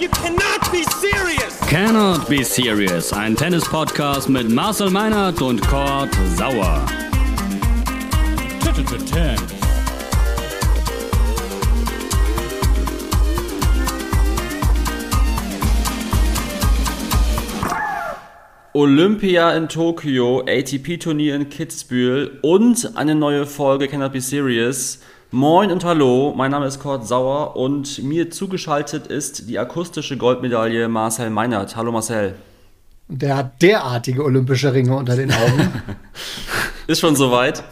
You cannot be serious! Cannot Be Serious, ein Tennis-Podcast mit Marcel Meinert und Kurt Sauer. Olympia in Tokio, ATP-Turnier in Kitzbühel und eine neue Folge Cannot Be Serious. Moin und hallo, mein Name ist Kurt Sauer und mir zugeschaltet ist die akustische Goldmedaille Marcel Meinert. Hallo Marcel. Der hat derartige olympische Ringe unter den Augen. Ist schon soweit?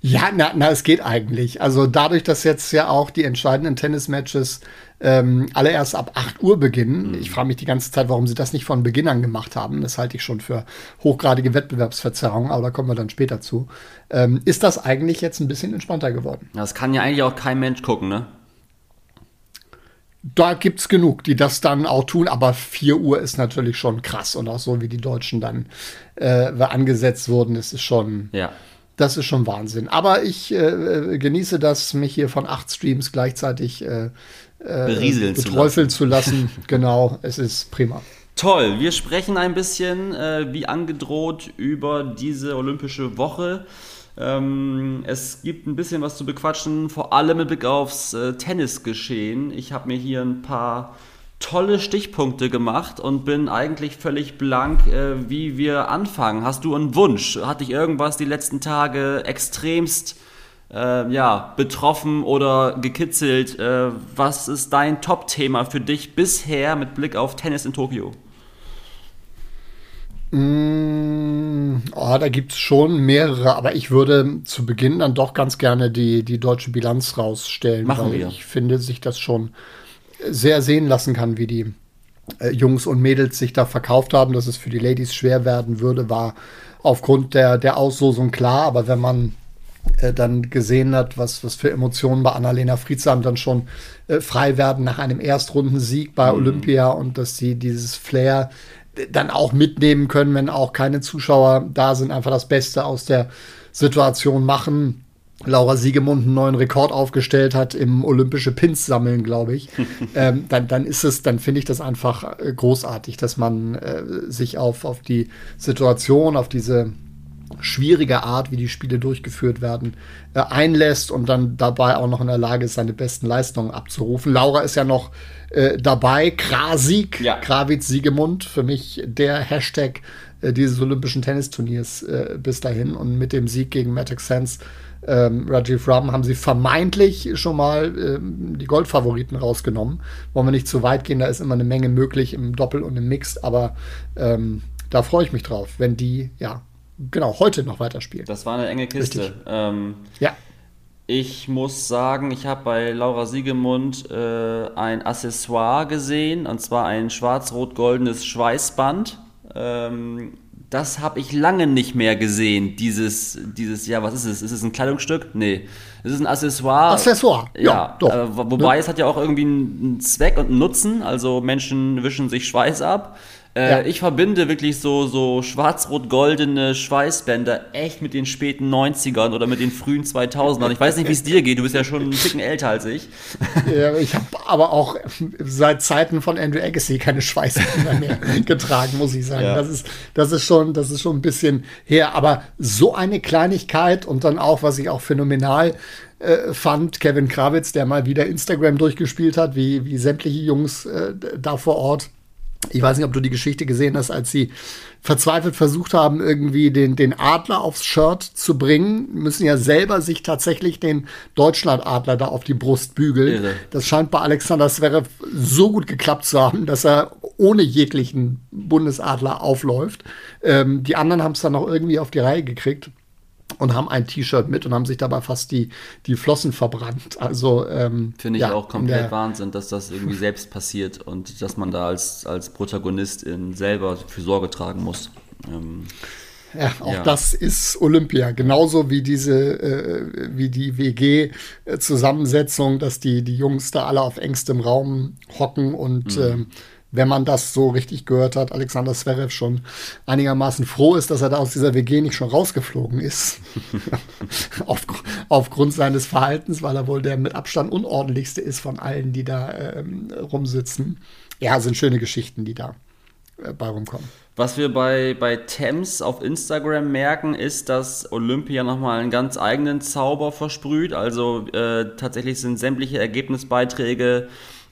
Ja, na, na, es geht eigentlich. Also dadurch, dass jetzt ja auch die entscheidenden Tennismatches ähm, alle erst ab 8 Uhr beginnen. Ich frage mich die ganze Zeit, warum sie das nicht von Beginn an gemacht haben. Das halte ich schon für hochgradige Wettbewerbsverzerrung, aber da kommen wir dann später zu. Ähm, ist das eigentlich jetzt ein bisschen entspannter geworden? Das kann ja eigentlich auch kein Mensch gucken, ne? Da gibt es genug, die das dann auch tun, aber 4 Uhr ist natürlich schon krass und auch so, wie die Deutschen dann äh, angesetzt wurden, ist es schon. Ja. Das ist schon Wahnsinn. Aber ich äh, genieße das, mich hier von acht Streams gleichzeitig äh, Berieseln zu beträufeln zu lassen. genau, es ist prima. Toll, wir sprechen ein bisschen, äh, wie angedroht, über diese olympische Woche. Ähm, es gibt ein bisschen was zu bequatschen, vor allem mit Blick aufs äh, Tennisgeschehen. Ich habe mir hier ein paar tolle Stichpunkte gemacht und bin eigentlich völlig blank, äh, wie wir anfangen. Hast du einen Wunsch? Hat dich irgendwas die letzten Tage extremst äh, ja, betroffen oder gekitzelt? Äh, was ist dein Top-Thema für dich bisher mit Blick auf Tennis in Tokio? Mm, oh, da gibt es schon mehrere, aber ich würde zu Beginn dann doch ganz gerne die, die deutsche Bilanz rausstellen, Machen weil wir. ich finde, sich das schon sehr sehen lassen kann, wie die äh, Jungs und Mädels sich da verkauft haben. Dass es für die Ladies schwer werden würde, war aufgrund der, der Auslosung klar, aber wenn man äh, dann gesehen hat, was, was für Emotionen bei Annalena Friedsam dann schon äh, frei werden nach einem Erstrundensieg bei Olympia und dass sie dieses Flair dann auch mitnehmen können, wenn auch keine Zuschauer da sind, einfach das Beste aus der Situation machen. Laura Siegemund einen neuen Rekord aufgestellt hat im olympische Pins sammeln, glaube ich, ähm, dann, dann ist es, dann finde ich das einfach äh, großartig, dass man äh, sich auf, auf die Situation, auf diese schwierige Art, wie die Spiele durchgeführt werden, äh, einlässt und dann dabei auch noch in der Lage ist, seine besten Leistungen abzurufen. Laura ist ja noch äh, dabei, Krasik, Ja. Krawitz Siegemund, für mich der Hashtag äh, dieses olympischen Tennisturniers äh, bis dahin und mit dem Sieg gegen Matic Sense ähm, Rajiv Ram haben sie vermeintlich schon mal ähm, die Goldfavoriten rausgenommen. Wollen wir nicht zu weit gehen, da ist immer eine Menge möglich im Doppel und im Mixed, aber ähm, da freue ich mich drauf, wenn die, ja, genau, heute noch weiterspielen. Das war eine enge Kiste. Ähm, Ja, ich muss sagen, ich habe bei Laura Siegemund äh, ein Accessoire gesehen, und zwar ein schwarz-rot-goldenes Schweißband. Ähm, das habe ich lange nicht mehr gesehen, dieses, dieses, ja, was ist es? Ist es ein Kleidungsstück? Nee. Es ist ein Accessoire. Accessoire, ja, Ja, doch. Äh, wo- wobei es hat ja auch irgendwie einen einen Zweck und einen Nutzen. Also Menschen wischen sich Schweiß ab. Äh, Ja. Ich verbinde wirklich so, so schwarz-rot-goldene Schweißbänder echt mit den späten 90ern oder mit den frühen 2000ern. Ich weiß nicht, wie es dir geht. Du bist ja schon einen Ticken älter als ich. Ja, ich habe aber auch seit Zeiten von Andrew Agassi keine Schweißbänder mehr getragen, muss ich sagen. Ja. Das, ist, das, ist schon, das ist schon ein bisschen her. Aber so eine Kleinigkeit und dann auch, was ich auch phänomenal äh, fand, Kevin Krawitz, der mal wieder Instagram durchgespielt hat, wie, wie sämtliche Jungs äh, da vor Ort. Ich weiß nicht, ob du die Geschichte gesehen hast, als sie verzweifelt versucht haben, irgendwie den, den Adler aufs Shirt zu bringen, müssen ja selber sich tatsächlich den Deutschlandadler da auf die Brust bügeln. Irre. Das scheint bei Alexander Zverev so gut geklappt zu haben, dass er ohne jeglichen Bundesadler aufläuft. Ähm, die anderen haben es dann noch irgendwie auf die Reihe gekriegt und haben ein T-Shirt mit und haben sich dabei fast die, die Flossen verbrannt. Also ähm, Finde ich ja, auch in komplett der- Wahnsinn, dass das irgendwie selbst passiert und dass man da als, als Protagonistin selber für Sorge tragen muss. Ähm, Ja, auch Ja. das ist Olympia. Genauso wie diese, äh, wie die WG-Zusammensetzung, dass die, die Jungs da alle auf engstem Raum hocken und Mhm. ähm, wenn man das so richtig gehört hat, Alexander Zverev schon einigermaßen froh ist, dass er da aus dieser WG nicht schon rausgeflogen ist. Auf, aufgrund seines Verhaltens, weil er wohl der mit Abstand unordentlichste ist von allen, die da ähm, rumsitzen. Ja, sind schöne Geschichten, die da äh, bei rumkommen. Was wir bei, bei Thames auf Instagram merken, ist, dass Olympia nochmal einen ganz eigenen Zauber versprüht. Also äh, tatsächlich sind sämtliche Ergebnisbeiträge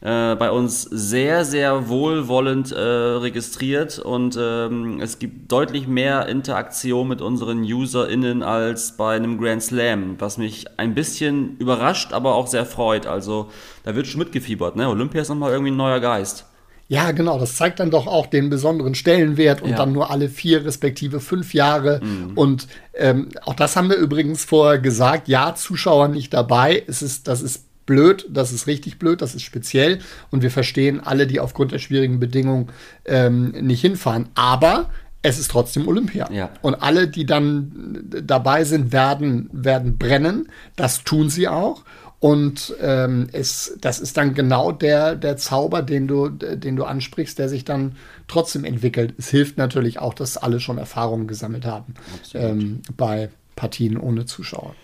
äh, bei uns sehr, sehr wohlwollend äh, registriert und ähm, es gibt deutlich mehr Interaktion mit unseren UserInnen als bei einem Grand Slam, was mich ein bisschen überrascht, aber auch sehr freut. Also da wird schon mitgefiebert. Ne? Olympia ist nochmal irgendwie ein neuer Geist. Ja, genau. Das zeigt dann doch auch den besonderen Stellenwert und ja. dann nur alle vier respektive fünf Jahre. Mhm. Und ähm, auch das haben wir übrigens vorher gesagt. Ja, Zuschauer nicht dabei. Es ist, das ist blöd, das ist richtig blöd, das ist speziell. Und wir verstehen alle, die aufgrund der schwierigen Bedingungen ähm, nicht hinfahren. Aber es ist trotzdem Olympia. Ja. Und alle, die dann dabei sind, werden, werden brennen. Das tun sie auch. Und ähm, es, das ist dann genau der, der Zauber, den du, den du ansprichst, der sich dann trotzdem entwickelt. Es hilft natürlich auch, dass alle schon Erfahrungen gesammelt haben ähm, bei Partien ohne Zuschauer.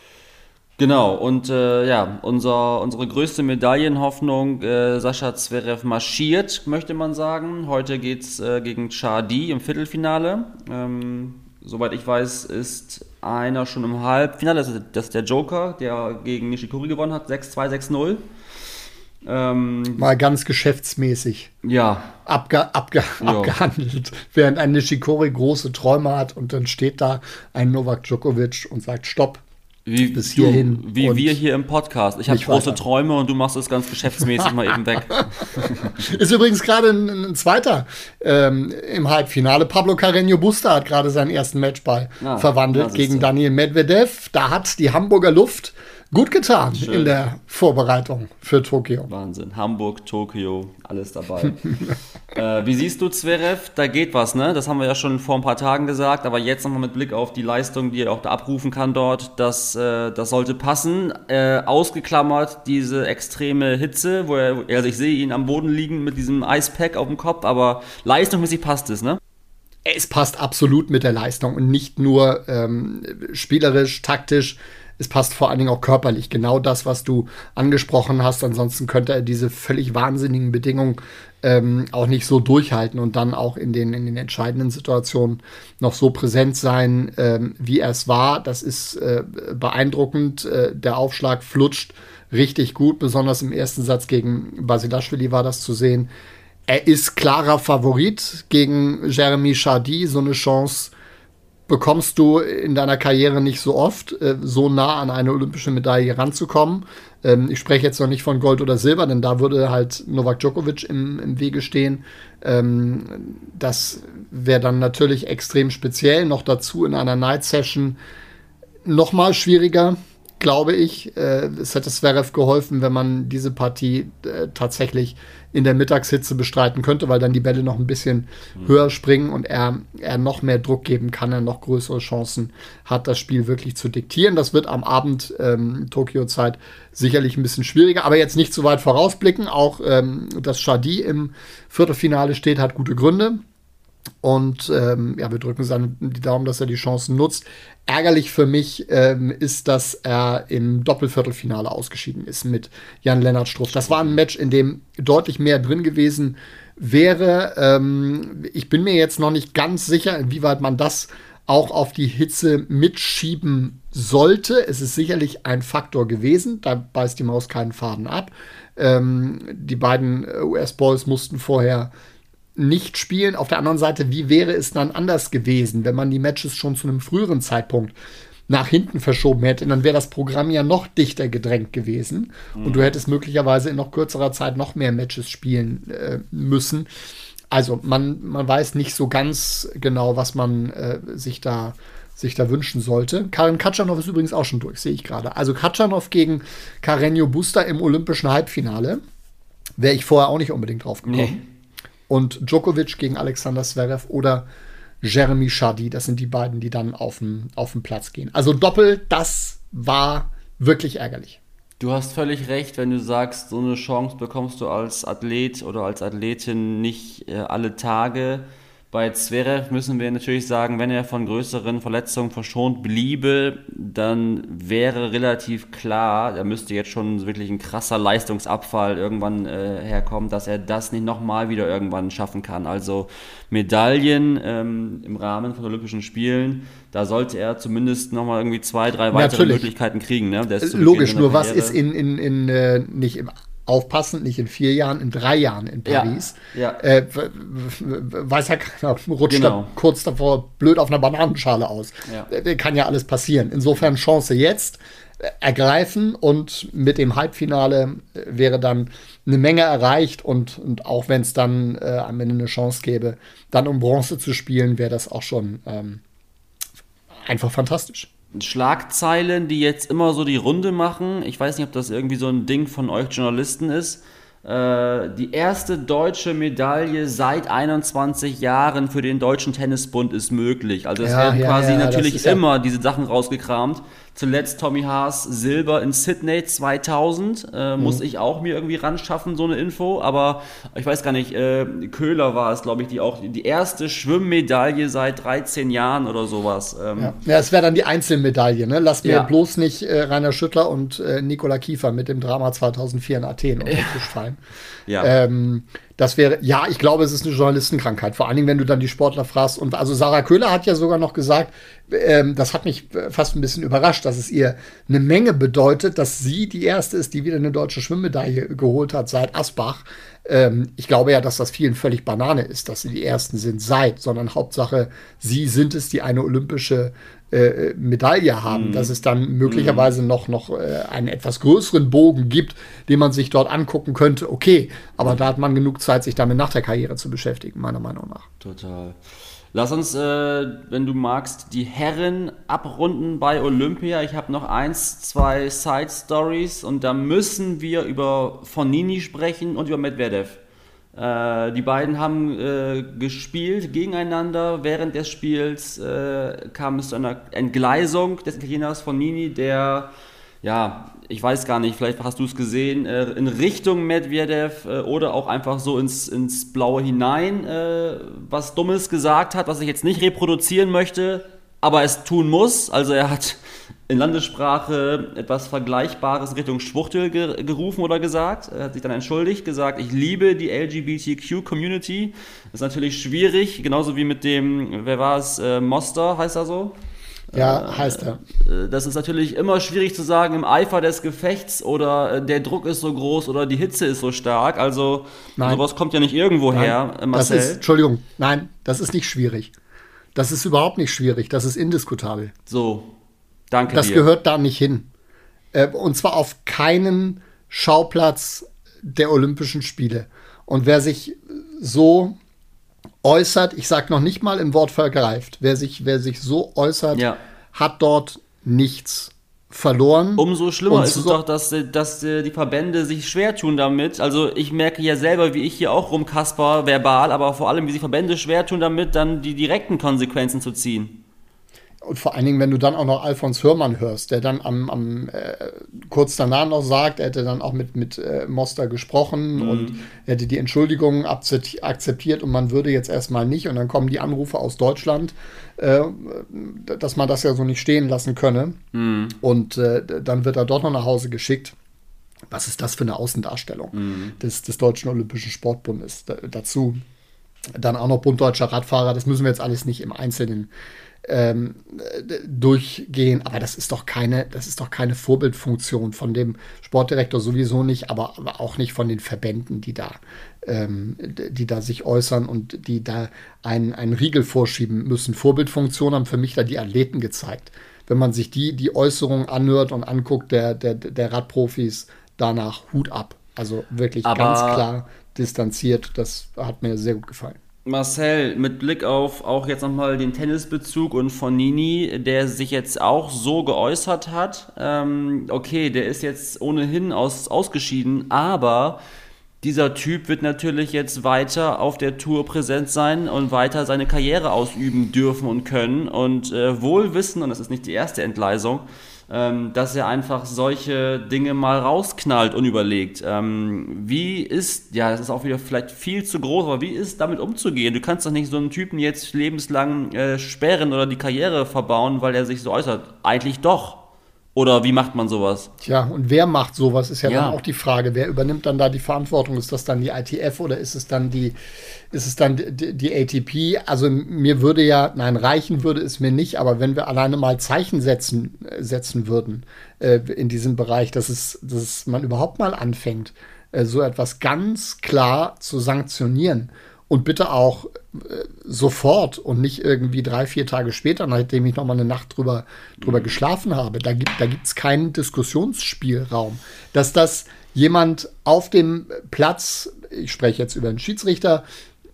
Genau, und äh, ja, unser, unsere größte Medaillenhoffnung, äh, Sascha Zverev marschiert, möchte man sagen. Heute geht es äh, gegen Chardy im Viertelfinale. Ähm, soweit ich weiß, ist einer schon im Halbfinale, das ist, das ist der Joker, der gegen Nishikori gewonnen hat, 6-2, 6-0. Ähm, Mal ganz geschäftsmäßig ja. abge, abge, ja. abgehandelt, während ein Nishikori große Träume hat und dann steht da ein Novak Djokovic und sagt Stopp, wie, bis hierhin. Du, wie wir hier im Podcast. Ich habe große weiter. Träume und du machst es ganz geschäftsmäßig mal eben weg. Ist übrigens gerade ein, ein, zweiter ähm, im Halbfinale. Pablo Carreño Busta hat gerade seinen ersten Matchball ah, verwandelt gegen Daniel Medvedev. Da hat die Hamburger Luft Gut getan Schön. in der Vorbereitung für Tokio. Wahnsinn. Hamburg, Tokio, alles dabei. äh, wie siehst du Zverev? Da geht was, ne? Das haben wir ja schon vor ein paar Tagen gesagt, aber jetzt nochmal mit Blick auf die Leistung, die er auch da abrufen kann dort, das, äh, das sollte passen. Äh, ausgeklammert diese extreme Hitze, wo er, also ich sehe ihn am Boden liegen mit diesem Eispack auf dem Kopf, aber leistungsmäßig passt es, ne? Es passt absolut mit der Leistung und nicht nur ähm, spielerisch, taktisch es passt vor allen Dingen auch körperlich. Genau das, was du angesprochen hast. Ansonsten könnte er diese völlig wahnsinnigen Bedingungen ähm, auch nicht so durchhalten und dann auch in den, in den entscheidenden Situationen noch so präsent sein, ähm, wie er es war. Das ist äh, beeindruckend. Äh, der Aufschlag flutscht richtig gut, besonders im ersten Satz gegen Basilashvili war das zu sehen. Er ist klarer Favorit gegen Jeremy Chardy, so eine Chance bekommst du in deiner Karriere nicht so oft, äh, so nah an eine olympische Medaille ranzukommen. Ähm, ich spreche jetzt noch nicht von Gold oder Silber, denn da würde halt Novak Djokovic im, im Wege stehen. Ähm, das wäre dann natürlich extrem speziell. Noch dazu in einer Night Session noch mal schwieriger glaube ich. Äh, es hätte Zverev geholfen, wenn man diese Partie äh, tatsächlich in der Mittagshitze bestreiten könnte, weil dann die Bälle noch ein bisschen mhm. höher springen und er, er noch mehr Druck geben kann, er noch größere Chancen hat, das Spiel wirklich zu diktieren. Das wird am Abend ähm, Tokio-Zeit sicherlich ein bisschen schwieriger, aber jetzt nicht zu weit vorausblicken. Auch ähm, dass Shadi im Viertelfinale steht, hat gute Gründe. Und ähm, ja, wir drücken seine, die Daumen, dass er die Chancen nutzt. Ärgerlich für mich ähm, ist, dass er im Doppelviertelfinale ausgeschieden ist mit Jan-Lennart Struff. Das war ein Match, in dem deutlich mehr drin gewesen wäre. Ähm, ich bin mir jetzt noch nicht ganz sicher, inwieweit man das auch auf die Hitze mitschieben sollte. Es ist sicherlich ein Faktor gewesen. Da beißt die Maus keinen Faden ab. Ähm, die beiden US-Boys mussten vorher nicht spielen. Auf der anderen Seite, wie wäre es dann anders gewesen, wenn man die Matches schon zu einem früheren Zeitpunkt nach hinten verschoben hätte, dann wäre das Programm ja noch dichter gedrängt gewesen mhm. und du hättest möglicherweise in noch kürzerer Zeit noch mehr Matches spielen äh, müssen. Also man, man weiß nicht so ganz genau, was man äh, sich da sich da wünschen sollte. Karin Katschanov ist übrigens auch schon durch, sehe ich gerade. Also Katschanov gegen Carreño Busta im olympischen Halbfinale. Wäre ich vorher auch nicht unbedingt drauf gekommen. Nee. Und Djokovic gegen Alexander Zverev oder Jeremy Chardy, das sind die beiden, die dann auf den, auf den Platz gehen. Also Doppel, das war wirklich ärgerlich. Du hast völlig recht, wenn du sagst, so eine Chance bekommst du als Athlet oder als Athletin nicht äh, alle Tage. Bei Zverev müssen wir natürlich sagen, wenn er von größeren Verletzungen verschont bliebe, dann wäre relativ klar, da müsste jetzt schon wirklich ein krasser Leistungsabfall irgendwann äh, herkommen, dass er das nicht nochmal wieder irgendwann schaffen kann. Also Medaillen ähm, im Rahmen von Olympischen Spielen, da sollte er zumindest nochmal irgendwie zwei, drei weitere Natürlich. Möglichkeiten kriegen. Ne? Logisch, nur was ist in, in, in äh, nicht im aufpassen, nicht in vier Jahren, in drei Jahren in Ja, Paris. ja. Äh, w- w- weiß ja keiner, rutscht Genau. da kurz davor blöd auf einer Bananenschale aus. Ja. Äh, Kann ja alles passieren. Insofern Chance jetzt äh, ergreifen und mit dem Halbfinale äh, wäre dann eine Menge erreicht und, und auch wenn es dann äh, am Ende eine Chance gäbe, dann um Bronze zu spielen, wäre das auch schon ähm, einfach fantastisch. Schlagzeilen, die jetzt immer so die Runde machen. Ich weiß nicht, ob das irgendwie so ein Ding von euch Journalisten ist. Äh, die erste deutsche Medaille seit 21 Jahren für den Deutschen Tennisbund ist möglich. Also es Ja, werden ja, quasi ja, natürlich immer diese Sachen rausgekramt. Zuletzt Tommy Haas Silber in Sydney 2000. Äh, Muss Mhm. ich auch mir irgendwie ran schaffen, so eine Info. Aber ich weiß gar nicht, äh, Köhler war es, glaube ich, die auch die erste Schwimmmedaille seit 13 Jahren oder sowas. Ähm, Ja, ja es wäre dann die Einzelmedaille. Ne? Lass mir Ja. bloß nicht äh, Rainer Schüttler und äh, Nikola Kiefer mit dem Drama 2004 in Athen unter den Tisch fallen. ja. Ähm, das wäre, ja, ich glaube, es ist eine Journalistenkrankheit. Vor allen Dingen, wenn du dann die Sportler fragst. Und also Sarah Köhler hat ja sogar noch gesagt, ähm, das hat mich äh, fast ein bisschen überrascht, dass es ihr eine Menge bedeutet, dass sie die erste ist, die wieder eine deutsche Schwimmmedaille geholt hat seit Asbach. Ähm, ich glaube ja, dass das vielen völlig Banane ist, dass sie die ersten sind seit, sondern Hauptsache, sie sind es, die eine olympische äh, Medaille haben, dass es dann möglicherweise noch, noch äh, einen etwas größeren Bogen gibt, den man sich dort angucken könnte. Okay, aber da hat man genug Zeit, sich damit nach der Karriere zu beschäftigen, meiner Meinung nach. Total. Lass uns, äh, wenn du magst, die Herren abrunden bei Olympia. Ich habe noch eins, zwei Side Stories und da müssen wir über Fonini sprechen und über Medvedev. Äh, die beiden haben äh, gespielt gegeneinander. Während des Spiels äh, kam es zu einer Entgleisung des Italieners Fonini, der ja, ich weiß gar nicht, vielleicht hast du es gesehen, äh, in Richtung Medvedev äh, oder auch einfach so ins, ins Blaue hinein äh, was Dummes gesagt hat, was ich jetzt nicht reproduzieren möchte, aber es tun muss. Also er hat in Landessprache etwas Vergleichbares Richtung Schwuchtel ge gerufen oder gesagt. Er hat sich dann entschuldigt, gesagt, ich liebe die LGBTQ-Community. Das ist natürlich schwierig, genauso wie mit dem, wer war es, äh, Moster heißt er so? Ja, heißt er. Äh, Das ist natürlich immer schwierig zu sagen im Eifer des Gefechts oder äh, der Druck ist so groß oder die Hitze ist so stark. Also Nein. sowas kommt ja nicht irgendwo her, äh, das Marcel. ist, Entschuldigung, nein, das ist nicht schwierig. Das ist überhaupt nicht schwierig, das ist indiskutabel. so, danke Das dir. gehört da nicht hin. Äh, und zwar auf keinen Schauplatz der Olympischen Spiele. Und wer sich so äußert, ich sage noch nicht mal im Wort vergreift, wer sich, wer sich so äußert, Ja. hat dort nichts verloren. Umso schlimmer Und ist es so- doch, dass, dass äh, die Verbände sich schwer tun damit. Also ich merke ja selber, wie ich hier auch rumkasper verbal, aber vor allem, wie sich Verbände schwer tun damit, dann die direkten Konsequenzen zu ziehen. Und vor allen Dingen, wenn du dann auch noch Alfons Hörmann hörst, der dann am, am äh, kurz danach noch sagt, er hätte dann auch mit, mit äh, Moster gesprochen und er hätte die Entschuldigung akzept- akzeptiert und man würde jetzt erstmal nicht. Und dann kommen die Anrufe aus Deutschland, äh, dass man das ja so nicht stehen lassen könne. Und äh, dann wird er doch noch nach Hause geschickt. Was ist das für eine Außendarstellung des, des Deutschen Olympischen Sportbundes? Da, dazu dann auch noch Bund Deutscher Radfahrer, das müssen wir jetzt alles nicht im Einzelnen ähm, äh, durchgehen, aber das ist doch keine, das ist doch keine Vorbildfunktion von dem Sportdirektor sowieso nicht, aber, aber auch nicht von den Verbänden, die da, ähm, die da sich äußern und die da einen, einen Riegel vorschieben müssen. Vorbildfunktion haben für mich da die Athleten gezeigt. Wenn man sich die, die Äußerungen anhört und anguckt, der, der, der Radprofis, danach Hut ab. Also wirklich Aber- ganz klar distanziert. Das hat mir sehr gut gefallen. Marcel, mit Blick auf auch jetzt nochmal den Tennisbezug und von Nini, der sich jetzt auch so geäußert hat. Ähm, okay, der ist jetzt ohnehin aus, ausgeschieden, aber dieser Typ wird natürlich jetzt weiter auf der Tour präsent sein und weiter seine Karriere ausüben dürfen und können. Und äh, wohl wissen, und das ist nicht die erste Entgleisung, ähm, dass er einfach solche Dinge mal rausknallt, unüberlegt. Ähm, wie ist, ja, das ist auch wieder vielleicht viel zu groß, aber wie ist damit umzugehen? Du kannst doch nicht so einen Typen jetzt lebenslang äh, sperren oder die Karriere verbauen, weil er sich so äußert. Eigentlich doch. Oder wie macht man sowas? Tja, und wer macht sowas, ist ja, ja, dann auch die Frage. Wer übernimmt dann da die Verantwortung? Ist das dann die ITF oder ist es dann die, ist es dann die, die ATP? Also mir würde ja, nein, reichen würde es mir nicht, aber wenn wir alleine mal Zeichen setzen, setzen würden äh, in diesem Bereich, dass, es, dass man überhaupt mal anfängt, äh, so etwas ganz klar zu sanktionieren und bitte auch äh, sofort und nicht irgendwie drei, vier Tage später, nachdem ich nochmal eine Nacht drüber, drüber mhm. geschlafen habe. Da gibt es da keinen Diskussionsspielraum. Dass das jemand auf dem Platz, ich spreche jetzt über einen Schiedsrichter,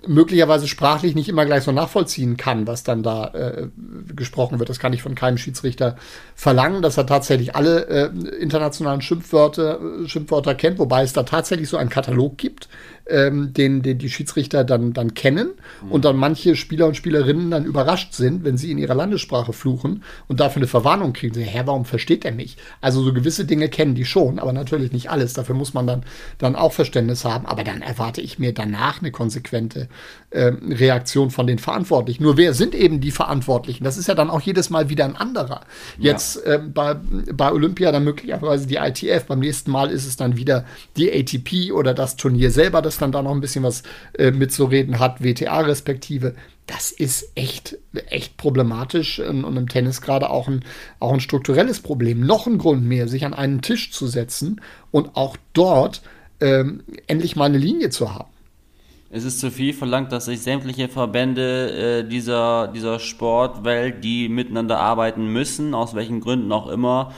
möglicherweise sprachlich nicht immer gleich so nachvollziehen kann, was dann da äh, gesprochen wird. Das kann ich von keinem Schiedsrichter verlangen, dass er tatsächlich alle äh, internationalen Schimpfwörter, Schimpfwörter kennt, wobei es da tatsächlich so einen Katalog gibt, ähm, den, den die Schiedsrichter dann, dann kennen mhm. und dann manche Spieler und Spielerinnen dann überrascht sind, wenn sie in ihrer Landessprache fluchen und dafür eine Verwarnung kriegen. Sie, Hä, warum versteht er mich? Also so gewisse Dinge kennen die schon, aber natürlich nicht alles. Dafür muss man dann, dann auch Verständnis haben. Aber dann erwarte ich mir danach eine konsequente äh, Reaktion von den Verantwortlichen. Nur wer sind eben die Verantwortlichen? Das ist ja dann auch jedes Mal wieder ein anderer. Jetzt ja. äh, bei, bei Olympia dann möglicherweise die ITF, beim nächsten Mal ist es dann wieder die ATP oder das Turnier selber, das dann da noch ein bisschen was äh, mitzureden hat, WTA respektive. Das ist echt, echt problematisch und, und im Tennis gerade auch ein, auch ein strukturelles Problem. Noch ein Grund mehr, sich an einen Tisch zu setzen und auch dort ähm, endlich mal eine Linie zu haben. Es ist zu viel verlangt, dass sich sämtliche Verbände äh, dieser, dieser Sportwelt, die miteinander arbeiten müssen, aus welchen Gründen auch immer,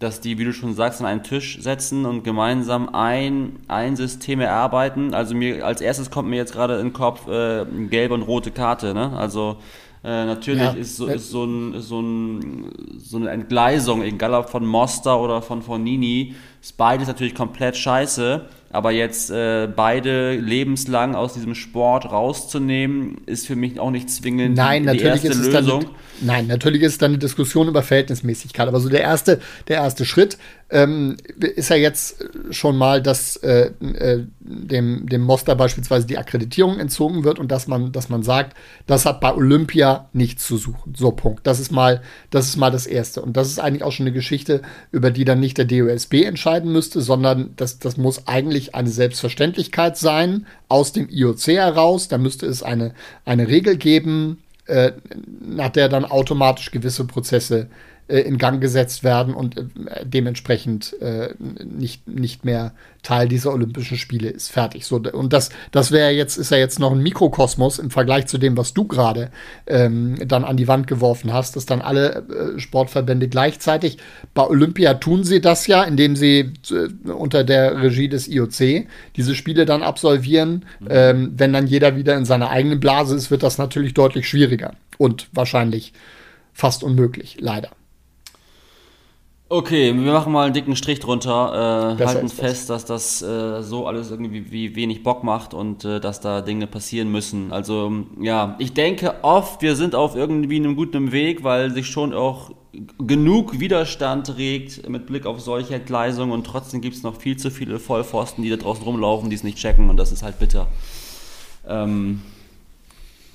dass die, wie du schon sagst, an einen Tisch setzen und gemeinsam ein, ein System erarbeiten. Also mir als erstes kommt mir jetzt gerade in den Kopf äh, gelbe und rote Karte. Ne? Also äh, natürlich ja. ist, so, ist, so, ein, so, ein, so eine Entgleisung, egal ob von Moster oder von Fornini, ist beides natürlich komplett scheiße. Aber jetzt äh, beide lebenslang aus diesem Sport rauszunehmen, ist für mich auch nicht zwingend nein, die, die erste Lösung. Dann, nein, natürlich ist es dann eine Diskussion über Verhältnismäßigkeit. Aber so der erste, der erste Schritt ähm, ist ja jetzt schon mal, dass äh, äh, dem, dem Moster beispielsweise die Akkreditierung entzogen wird und dass man, dass man sagt, das hat bei Olympia nichts zu suchen. So, Punkt. Das ist mal, das ist mal das Erste. Und das ist eigentlich auch schon eine Geschichte, über die dann nicht der DOSB entscheiden müsste, sondern das, das muss eigentlich eine Selbstverständlichkeit sein aus dem IOC heraus. Da müsste es eine, eine Regel geben, äh, nach der dann automatisch gewisse Prozesse äh, in Gang gesetzt werden und äh, dementsprechend äh, nicht, nicht mehr Teil dieser Olympischen Spiele ist. Fertig. So, und das, das wäre jetzt, ist ja jetzt noch ein Mikrokosmos im Vergleich zu dem, was du gerade ähm, dann an die Wand geworfen hast, dass dann alle äh, Sportverbände gleichzeitig bei Olympia tun sie das ja, indem sie äh, unter der Regie des IOC diese Spiele dann absolvieren. Mhm. Ähm, wenn dann jeder wieder in seiner eigenen Blase ist, wird das natürlich deutlich schwieriger und wahrscheinlich fast unmöglich, leider. Okay, wir machen mal einen dicken Strich drunter, äh, halten fest, dass das äh, so alles irgendwie wie wenig Bock macht und äh, dass da Dinge passieren müssen. Also ja, ich denke oft, wir sind auf irgendwie einem guten Weg, weil sich schon auch genug Widerstand regt mit Blick auf solche Entgleisungen und trotzdem gibt es noch viel zu viele Vollpfosten, die da draußen rumlaufen, die es nicht checken und das ist halt bitter. Ähm,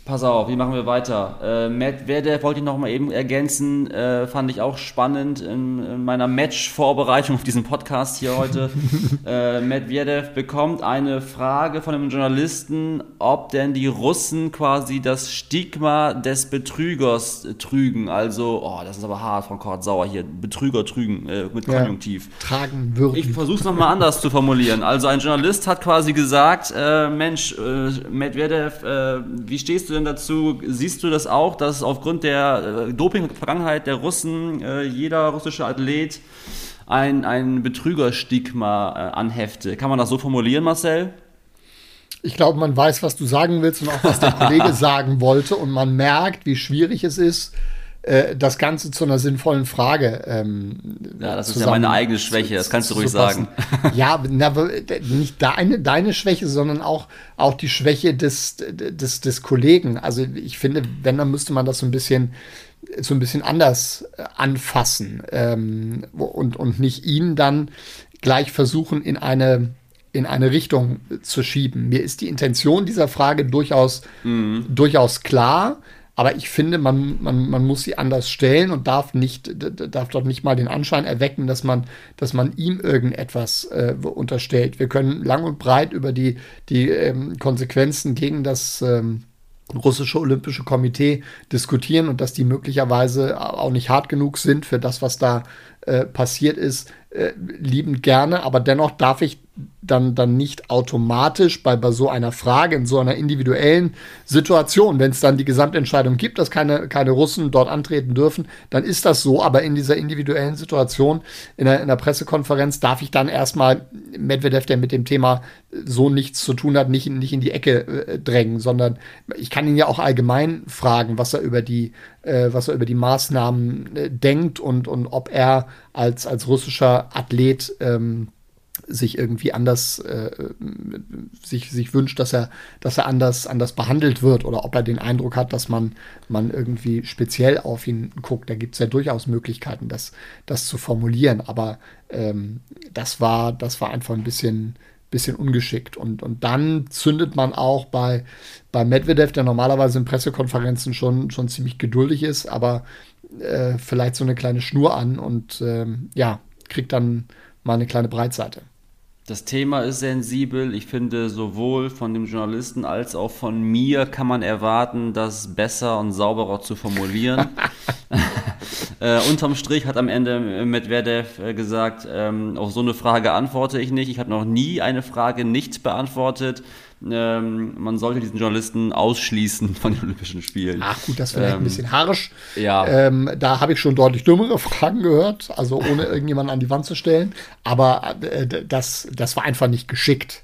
Pass auf, wie machen wir weiter? Äh, Medvedev wollte ich noch mal eben ergänzen, äh, fand ich auch spannend in, in meiner Match-Vorbereitung auf diesen Podcast hier heute. äh, Medvedev bekommt eine Frage von einem Journalisten, ob denn die Russen quasi das Stigma des Betrügers trügen. Also, oh, das ist aber hart von Kurt Sauer hier, Betrüger trügen äh, mit Konjunktiv. Ja, tragen würden. Ich versuche es nochmal anders zu formulieren. Also ein Journalist hat quasi gesagt, äh, Mensch, äh, Medvedev, wie stehst du denn dazu? Siehst du das auch, dass aufgrund der äh, Doping-Vergangenheit der Russen äh, jeder russische Athlet ein, ein Betrügerstigma äh, anhefte? Kann man das so formulieren, Marcel? Ich glaube, man weiß, was du sagen willst und auch was der Kollege sagen wollte und man merkt, wie schwierig es ist, äh, das Ganze zu einer sinnvollen Frage. Ähm, ja, das ist ja meine eigene Schwäche, das kannst du ruhig sagen. ja, na, nicht deine, deine Schwäche, sondern auch, auch die Schwäche des, des, des Kollegen. Also ich finde, wenn, dann müsste man das so ein bisschen so ein bisschen anders äh, anfassen ähm, und, und nicht ihn dann gleich versuchen, in eine, in eine Richtung zu schieben. Mir ist die Intention dieser Frage durchaus, mhm. durchaus klar. Aber ich finde, man, man, man muss sie anders stellen und darf nicht, darf dort nicht mal den Anschein erwecken, dass man, dass man ihm irgendetwas äh, unterstellt. Wir können lang und breit über die, die ähm, Konsequenzen gegen das ähm, russische Olympische Komitee diskutieren und dass die möglicherweise auch nicht hart genug sind für das, was da äh, passiert ist, äh, liebend gerne. Aber dennoch darf ich dann, dann nicht automatisch bei, bei so einer Frage, in so einer individuellen Situation, wenn es dann die Gesamtentscheidung gibt, dass keine, keine Russen dort antreten dürfen, dann ist das so. Aber in dieser individuellen Situation, in der, in der Pressekonferenz, darf ich dann erstmal Medvedev, der mit dem Thema so nichts zu tun hat, nicht, nicht in die Ecke äh, drängen, sondern ich kann ihn ja auch allgemein fragen, was er über die, äh, was er über die Maßnahmen äh, denkt und, und ob er als, als russischer Athlet ähm, sich irgendwie anders äh, sich, sich wünscht, dass er, dass er anders, anders behandelt wird oder ob er den Eindruck hat, dass man, man irgendwie speziell auf ihn guckt. Da gibt es ja durchaus Möglichkeiten, das, das zu formulieren. Aber ähm, das war, das war einfach ein bisschen, bisschen ungeschickt. Und, und dann zündet man auch bei, bei Medvedev, der normalerweise in Pressekonferenzen schon, schon ziemlich geduldig ist, aber äh, vielleicht so eine kleine Schnur an und ähm, ja, kriegt dann mal eine kleine Breitseite. Das Thema ist sensibel. Ich finde, sowohl von dem Journalisten als auch von mir kann man erwarten, das besser und sauberer zu formulieren. äh, unterm Strich hat am Ende Medvedev äh, gesagt, ähm, auf so eine Frage antworte ich nicht. Ich habe noch nie eine Frage nicht beantwortet ähm, man sollte diesen Journalisten ausschließen von den Olympischen Spielen. Ach gut, das wäre ähm, ein bisschen harsch. Ja. Ähm, da habe ich schon deutlich dümmere Fragen gehört, also ohne irgendjemanden an die Wand zu stellen. Aber äh, das, das war einfach nicht geschickt,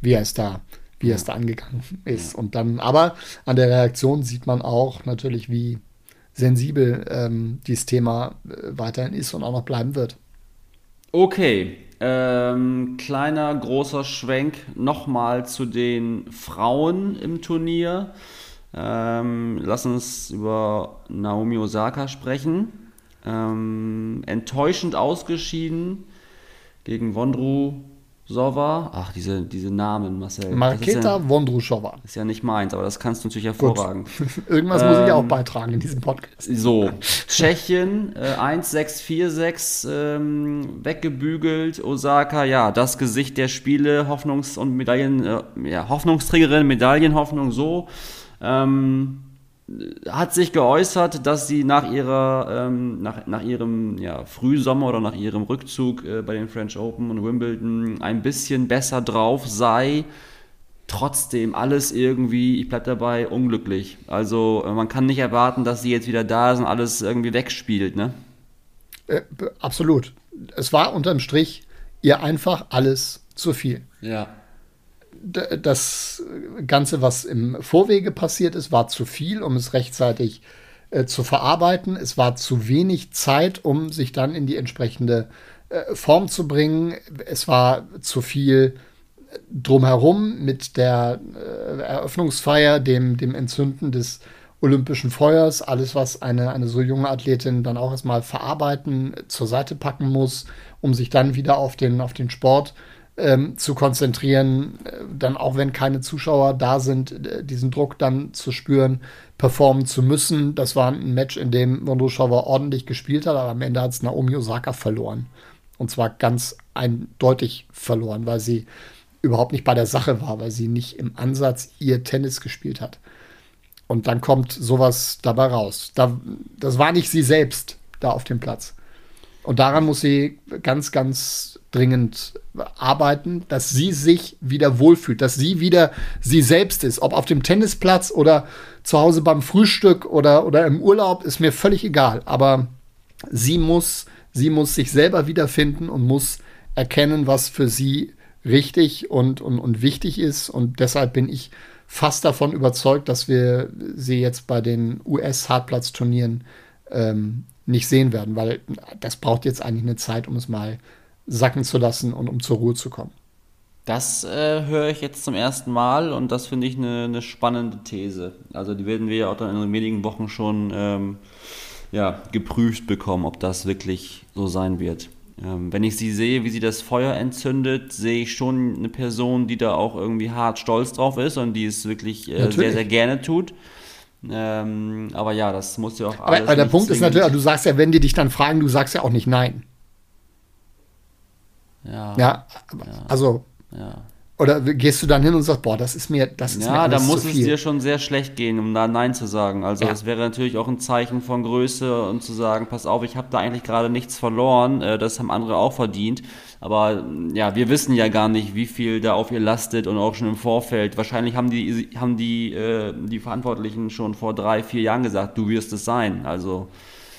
wie er es da, wie er es da angegangen ist. Und dann, aber an der Reaktion sieht man auch natürlich, wie sensibel ähm, dieses Thema äh, weiterhin ist und auch noch bleiben wird. Okay, ähm, kleiner, großer Schwenk nochmal zu den Frauen im Turnier. Ähm, lass uns über Naomi Osaka sprechen. Ähm, enttäuschend ausgeschieden gegen Wondru Sova. Ach, diese, diese Namen, Marcel. Marketa ja, Wondruschova. Ist ja nicht meins, aber das kannst du natürlich hervorragen. Irgendwas ähm, muss ich ja auch ähm, beitragen in diesem Podcast. So, Tschechien äh, 1-6-4-6 ähm, weggebügelt. Osaka, ja, das Gesicht der Spiele, Hoffnungs- und Medaillen, äh, ja, Hoffnungsträgerin, Medaillenhoffnung so. Ähm, hat sich geäußert, dass sie nach ihrer ähm, nach, nach ihrem ja, Frühsommer oder nach ihrem Rückzug äh, bei den French Open und Wimbledon ein bisschen besser drauf sei. Trotzdem alles irgendwie, ich bleibe dabei, unglücklich. Also äh, man kann nicht erwarten, dass sie jetzt wieder da sind, alles irgendwie wegspielt, ne? Äh, absolut. Es war unterm Strich ihr einfach alles zu viel. Ja das Ganze, was im Vorwege passiert ist, war zu viel, um es rechtzeitig äh, zu verarbeiten. Es war zu wenig Zeit, um sich dann in die entsprechende äh, Form zu bringen. Es war zu viel drumherum mit der äh, Eröffnungsfeier, dem, dem Entzünden des Olympischen Feuers, alles, was eine, eine so junge Athletin dann auch erstmal verarbeiten, zur Seite packen muss, um sich dann wieder auf den, auf den Sport ähm, zu konzentrieren, äh, dann auch wenn keine Zuschauer da sind, diesen Druck dann zu spüren, performen zu müssen. Das war ein Match, in dem Wondruschowa ordentlich gespielt hat, aber am Ende hat es Naomi Osaka verloren. Und zwar ganz eindeutig verloren, weil sie überhaupt nicht bei der Sache war, weil sie nicht im Ansatz ihr Tennis gespielt hat. Und dann kommt sowas dabei raus. Da, das war nicht sie selbst da auf dem Platz. Und daran muss sie ganz, ganz dringend arbeiten, dass sie sich wieder wohlfühlt, dass sie wieder sie selbst ist. Ob auf dem Tennisplatz oder zu Hause beim Frühstück oder, oder im Urlaub, ist mir völlig egal. Aber sie muss, sie muss sich selber wiederfinden und muss erkennen, was für sie richtig und, und, und wichtig ist. Und deshalb bin ich fast davon überzeugt, dass wir sie jetzt bei den US-Hartplatzturnieren ähm, nicht sehen werden, weil das braucht jetzt eigentlich eine Zeit, um es mal sacken zu lassen und um zur Ruhe zu kommen. Das äh, höre ich jetzt zum ersten Mal und das finde ich eine, eine, spannende These. Also die werden wir ja auch dann in wenigen Wochen schon ähm, ja, geprüft bekommen, ob das wirklich so sein wird. Ähm, wenn ich sie sehe, wie sie das Feuer entzündet, sehe ich schon eine Person, die da auch irgendwie hart stolz drauf ist und die es wirklich äh, sehr, sehr gerne tut. Ähm, aber ja, das muss ja auch alles. Aber, aber der Punkt ist natürlich, du sagst ja, wenn die dich dann fragen, du sagst ja auch nicht nein. Ja. Ja, also. Ja. Oder gehst du dann hin und sagst, boah, das ist mir, das ist ja, mir Ja, da muss es dir schon sehr schlecht gehen, um da Nein zu sagen. Also es wäre natürlich auch ein Zeichen von Größe und zu sagen, pass auf, ich habe da eigentlich gerade nichts verloren, äh, das haben andere auch verdient. Aber ja, wir wissen ja gar nicht, wie viel da auf ihr lastet und auch schon im Vorfeld. Wahrscheinlich haben die, haben die, äh, die Verantwortlichen schon vor drei, vier Jahren gesagt, du wirst es sein. Also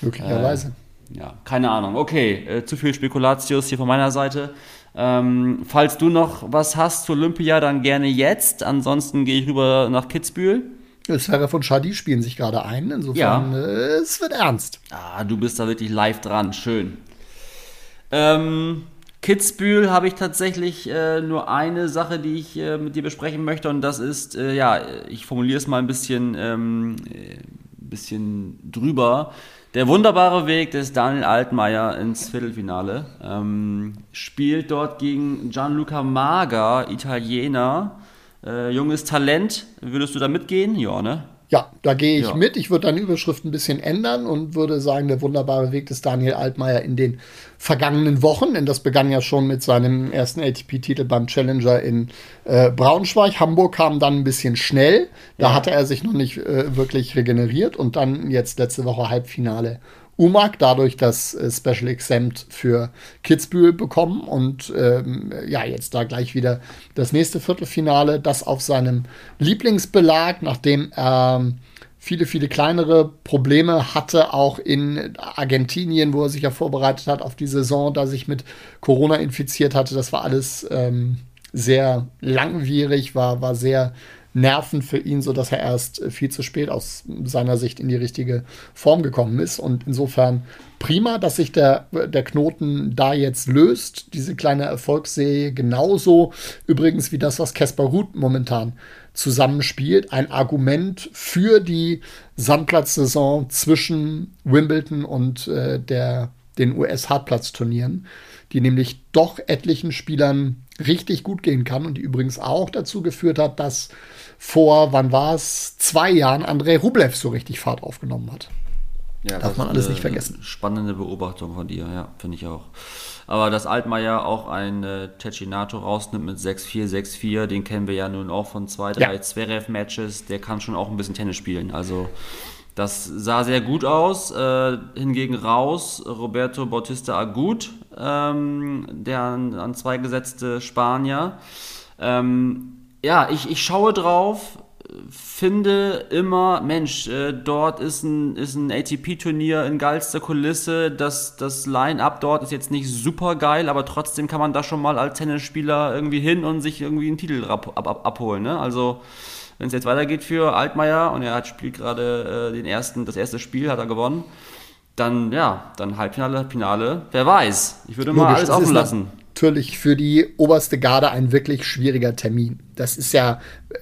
möglicherweise. Äh, ja, keine Ahnung. Okay, äh, zu viel Spekulatius hier von meiner Seite. Ähm, falls du noch was hast zu Olympia, dann gerne jetzt. Ansonsten gehe ich rüber nach Kitzbühel. Sarah von Shadi spielen sich gerade ein. Insofern, ja. äh, es wird ernst. Ah, du bist da wirklich live dran. Schön. Ähm, Kitzbühel habe ich tatsächlich äh, nur eine Sache, die ich äh, mit dir besprechen möchte. Und das ist, äh, ja, ich formuliere es mal ein bisschen, ähm, äh, bisschen drüber. Der wunderbare Weg des Daniel Altmaier ins Viertelfinale. Ähm, spielt dort gegen Gianluca Maga, Italiener. Äh, junges Talent. Würdest du da mitgehen? Ja, ne? Ja, da gehe ich ja. mit. Ich würde deine Überschrift ein bisschen ändern und würde sagen, der wunderbare Weg des Daniel Altmaier in den vergangenen Wochen, denn das begann ja schon mit seinem ersten ATP-Titel beim Challenger in äh, Braunschweig. Hamburg kam dann ein bisschen schnell. Da ja. hatte er sich noch nicht äh, wirklich regeneriert und dann jetzt letzte Woche Halbfinale UMAG dadurch das äh, Special Exempt für Kitzbühel bekommen und ähm, ja, jetzt da gleich wieder das nächste Viertelfinale, das auf seinem Lieblingsbelag, nachdem er viele, viele kleinere Probleme hatte, auch in Argentinien, wo er sich ja vorbereitet hat auf die Saison, da sich mit Corona infiziert hatte. Das war alles ähm, sehr langwierig, war, war sehr nervend für ihn, sodass er erst äh, viel zu spät aus seiner Sicht in die richtige Form gekommen ist. Und insofern prima, dass sich der, der Knoten da jetzt löst. Diese kleine Erfolgsserie genauso übrigens wie das, was Caspar Ruth momentan zusammenspielt. Ein Argument für die Sandplatzsaison zwischen Wimbledon und äh, der, den US-Hartplatzturnieren, die nämlich doch etlichen Spielern richtig gut gehen kann und die übrigens auch dazu geführt hat, dass vor, wann war es, zwei Jahren Andrei Rublev so richtig Fahrt aufgenommen hat. Ja, Darf man alles nicht vergessen. Spannende Beobachtung von dir, ja, finde ich auch. Aber dass Altmaier auch ein äh, Tecinato rausnimmt mit 6-4, 6-4, den kennen wir ja nun auch von zwei, drei ja. Zverev-Matches, der kann schon auch ein bisschen Tennis spielen. Also das sah sehr gut aus. Äh, hingegen raus Roberto Bautista Agut, ähm, der an, an, zwei gesetzte Spanier. Ähm, ja, ich, ich schaue drauf, finde immer, Mensch, äh, dort ist ein, ist ein ATP-Turnier in geilster Kulisse. Das, das Line-Up dort ist jetzt nicht super geil, aber trotzdem kann man da schon mal als Tennisspieler irgendwie hin und sich irgendwie einen Titel ab, ab, abholen. Ne? Also, wenn es jetzt weitergeht für Altmaier und er hat spielt gerade äh, den ersten, das erste Spiel hat er gewonnen, dann ja, dann Halbfinale, Finale, wer weiß. Ich würde mal Logisch, alles offen lassen natürlich für die oberste Garde ein wirklich schwieriger Termin. Das ist ja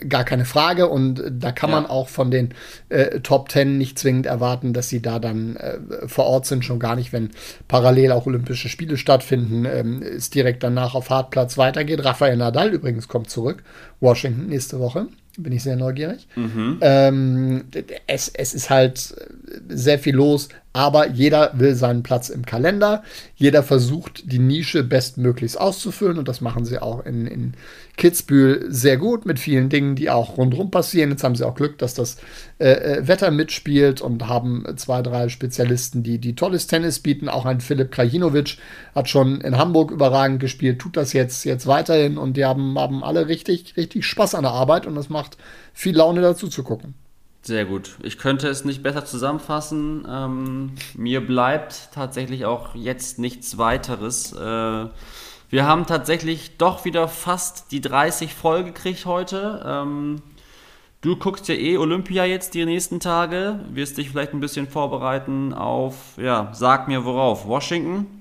gar keine Frage und da kann ja. man auch von den äh, Top Ten nicht zwingend erwarten, dass sie da dann äh, vor Ort sind, schon gar nicht, wenn parallel auch Olympische Spiele stattfinden, ähm, ist direkt danach auf Hartplatz weitergeht. Rafael Nadal übrigens kommt zurück, Washington nächste Woche bin ich sehr neugierig. Mhm. Ähm, es, es ist halt sehr viel los, aber jeder will seinen Platz im Kalender. Jeder versucht, die Nische bestmöglichst auszufüllen und das machen sie auch in, in Kitzbühel sehr gut mit vielen Dingen, die auch rundherum passieren. Jetzt haben sie auch Glück, dass das äh, äh, Wetter mitspielt und haben zwei, drei Spezialisten, die, die tolles Tennis bieten. Auch ein Philipp Krajinovic hat schon in Hamburg überragend gespielt, tut das jetzt, jetzt weiterhin und die haben, haben alle richtig, richtig Spaß an der Arbeit und das macht viel Laune dazu zu gucken. Sehr gut. Ich könnte es nicht besser zusammenfassen. Ähm, mir bleibt tatsächlich auch jetzt nichts weiteres. Äh, wir haben tatsächlich doch wieder fast die 30 voll gekriegt heute. Ähm, Du guckst ja eh Olympia jetzt die nächsten Tage, wirst dich vielleicht ein bisschen vorbereiten auf, ja, sag mir worauf, Washington?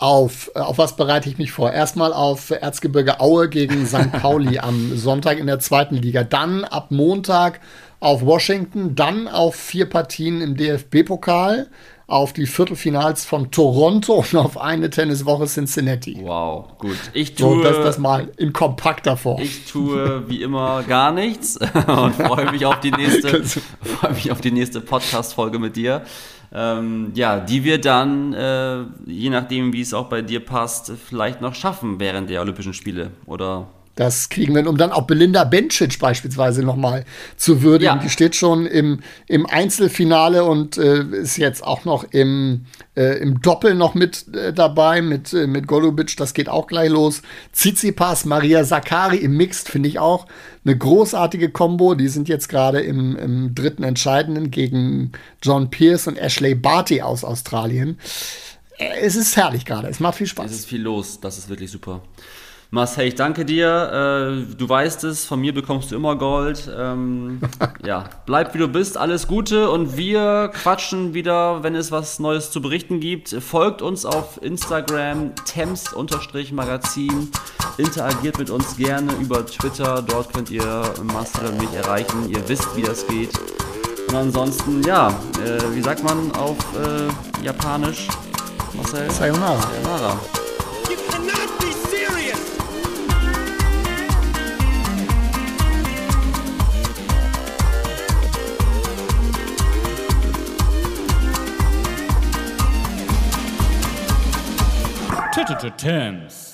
Auf, äh, auf was bereite ich mich vor? Erstmal auf Erzgebirge Aue gegen St. Pauli am Sonntag in der zweiten Liga. Dann ab Montag auf Washington, dann auf vier Partien im DFB-Pokal, auf die Viertelfinals von Toronto und auf eine Tenniswoche Cincinnati. Wow, gut. Ich tue so, das, das mal in kompakter Form. Ich tue wie immer gar nichts und freue mich auf die nächste, freue mich auf die nächste Podcast-Folge mit dir. Ähm, ja, die wir dann, äh, je nachdem, wie es auch bei dir passt, vielleicht noch schaffen während der Olympischen Spiele, oder? Das kriegen wir, um dann auch Belinda Bencic beispielsweise nochmal zu würdigen. Ja. Die steht schon im, im Einzelfinale und äh, ist jetzt auch noch im, äh, im Doppel noch mit äh, dabei, mit, äh, mit Golubic. Das geht auch gleich los. Tsitsipas, Maria Sakari im Mixed finde ich auch eine großartige Combo. Die sind jetzt gerade im, im dritten Entscheidenden gegen John Pierce und Ashley Barty aus Australien. Äh, es ist herrlich gerade. Es macht viel Spaß. Es ist viel los. Das ist wirklich super. Marcel, ich danke dir. Äh, du weißt es, von mir bekommst du immer Gold. Ähm, ja, bleib wie du bist, alles Gute und wir quatschen wieder, wenn es was Neues zu berichten gibt. Folgt uns auf Instagram, Thames-Magazin. Interagiert mit uns gerne über Twitter. Dort könnt ihr Marcel und mich erreichen. Ihr wisst, wie das geht. Und ansonsten, ja, äh, wie sagt man auf äh, Japanisch? Marcel? Sayonara. Sayonara. Thames.